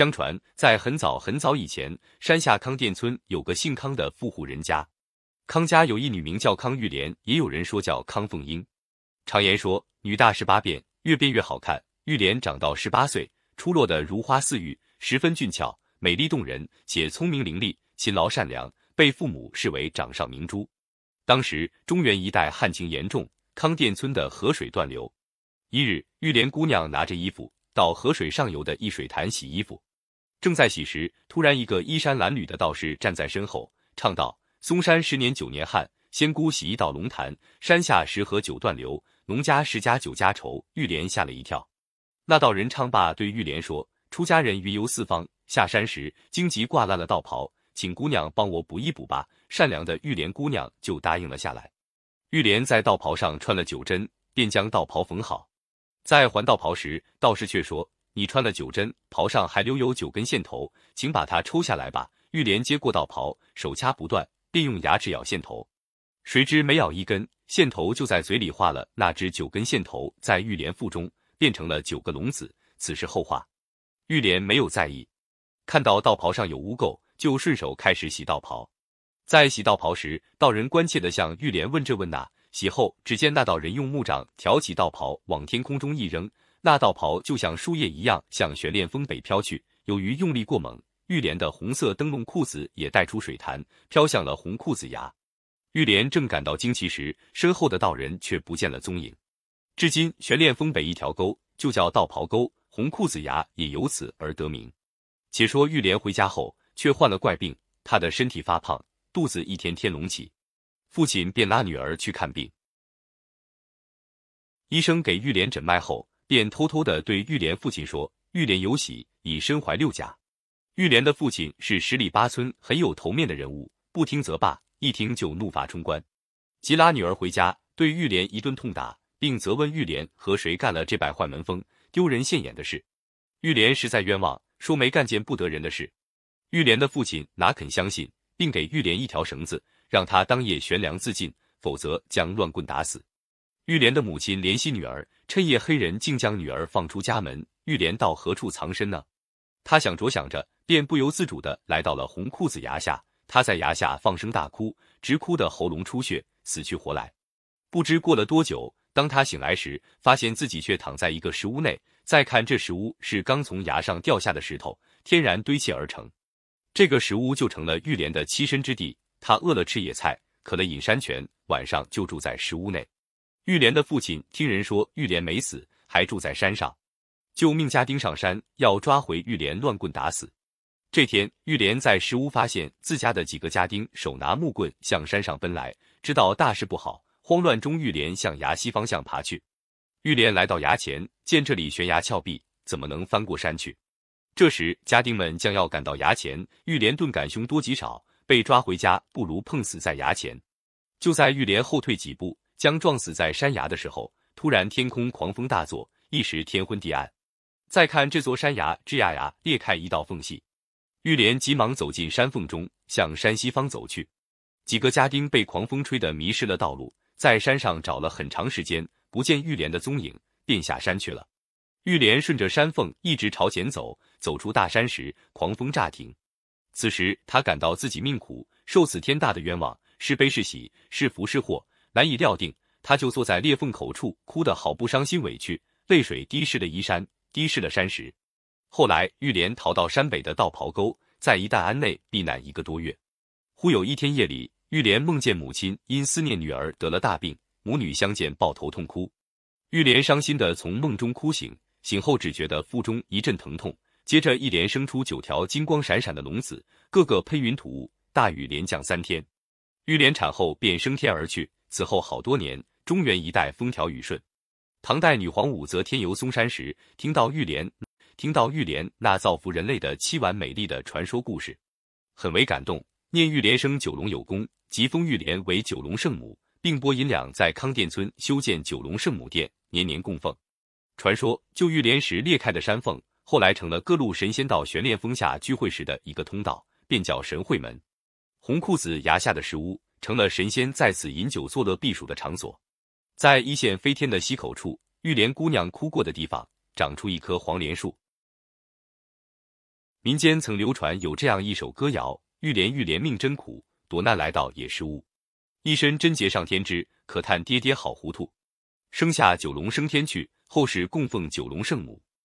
相传，在很早很早以前，山下康店村有个姓康的富户人家，康家有一女名叫康玉莲，也有人说叫康凤英。常言说，女大十八变，越变越好看。玉莲长到十八岁，出落得如花似玉，十分俊俏、美丽动人，且聪明伶俐、勤劳善良，被父母视为掌上明珠。当时中原一带旱情严重，康店村的河水断流。一日，玉莲姑娘拿着衣服。到河水上游的一水潭洗衣服，正在洗时，突然一个衣衫褴褛的道士站在身后，唱道：“嵩山十年九年旱，仙姑洗衣到龙潭，山下十河九断流，农家十家九家愁。”玉莲吓了一跳。那道人唱罢，对玉莲说：“出家人云游四方，下山时荆棘挂烂了道袍，请姑娘帮我补一补吧。”善良的玉莲姑娘就答应了下来。玉莲在道袍上穿了九针，便将道袍缝好。在还道袍时，道士却说：“你穿了九针，袍上还留有九根线头，请把它抽下来吧。”玉莲接过道袍，手掐不断，便用牙齿咬线头，谁知每咬一根，线头就在嘴里化了。那只九根线头在玉莲腹中变成了九个龙子。此事后话，玉莲没有在意。看到道袍上有污垢，就顺手开始洗道袍。在洗道袍时，道人关切地向玉莲问这问那。洗后，只见那道人用木杖挑起道袍，往天空中一扔，那道袍就像树叶一样向悬练峰北飘去。由于用力过猛，玉莲的红色灯笼裤子也带出水潭，飘向了红裤子崖。玉莲正感到惊奇时，身后的道人却不见了踪影。至今，悬练峰北一条沟就叫道袍沟，红裤子崖也由此而得名。且说玉莲回家后，却患了怪病，她的身体发胖，肚子一天天隆起。父亲便拉女儿去看病，医生给玉莲诊脉后，便偷偷的对玉莲父亲说：“玉莲有喜，已身怀六甲。”玉莲的父亲是十里八村很有头面的人物，不听则罢，一听就怒发冲冠，急拉女儿回家，对玉莲一顿痛打，并责问玉莲和谁干了这败坏门风、丢人现眼的事。玉莲实在冤枉，说没干件不得人的事。玉莲的父亲哪肯相信，并给玉莲一条绳子。让他当夜悬梁自尽，否则将乱棍打死。玉莲的母亲怜惜女儿，趁夜黑人竟将女儿放出家门。玉莲到何处藏身呢？他想着想着，便不由自主的来到了红裤子崖下。他在崖下放声大哭，直哭的喉咙出血，死去活来。不知过了多久，当他醒来时，发现自己却躺在一个石屋内。再看这石屋是刚从崖上掉下的石头，天然堆砌而成。这个石屋就成了玉莲的栖身之地。他饿了吃野菜，渴了饮山泉，晚上就住在石屋内。玉莲的父亲听人说玉莲没死，还住在山上，就命家丁上山要抓回玉莲，乱棍打死。这天，玉莲在石屋发现自家的几个家丁手拿木棍向山上奔来，知道大事不好，慌乱中，玉莲向崖西方向爬去。玉莲来到崖前，见这里悬崖峭壁，怎么能翻过山去？这时，家丁们将要赶到崖前，玉莲顿感凶多吉少。被抓回家，不如碰死在崖前。就在玉莲后退几步，将撞死在山崖的时候，突然天空狂风大作，一时天昏地暗。再看这座山崖，吱呀呀裂开一道缝隙。玉莲急忙走进山缝中，向山西方走去。几个家丁被狂风吹得迷失了道路，在山上找了很长时间，不见玉莲的踪影，便下山去了。玉莲顺着山缝一直朝前走，走出大山时，狂风乍停。此时他感到自己命苦，受此天大的冤枉，是悲是喜，是福是祸，难以料定。他就坐在裂缝口处，哭得好不伤心委屈，泪水滴湿了衣衫，滴湿了山石。后来玉莲逃到山北的道袍沟，在一担庵内避难一个多月。忽有一天夜里，玉莲梦见母亲因思念女儿得了大病，母女相见抱头痛哭。玉莲伤心的从梦中哭醒，醒后只觉得腹中一阵疼痛。接着一连生出九条金光闪闪的龙子，个个喷云吐雾，大雨连降三天。玉莲产后便升天而去。此后好多年，中原一带风调雨顺。唐代女皇武则天游嵩山时，听到玉莲，听到玉莲那造福人类的凄婉美丽的传说故事，很为感动，念玉莲生九龙有功，即封玉莲为九龙圣母，并拨银两在康店村修建九龙圣母殿，年年供奉。传说就玉莲石裂开的山缝。后来成了各路神仙到悬练峰下聚会时的一个通道，便叫神会门。红裤子崖下的石屋成了神仙在此饮酒作乐避暑的场所。在一线飞天的溪口处，玉莲姑娘哭过的地方，长出一棵黄连树。民间曾流传有这样一首歌谣：玉莲玉莲命真苦，躲难来到也是误。一身贞洁上天知，可叹爹爹好糊涂。生下九龙升天去，后世供奉九龙圣母。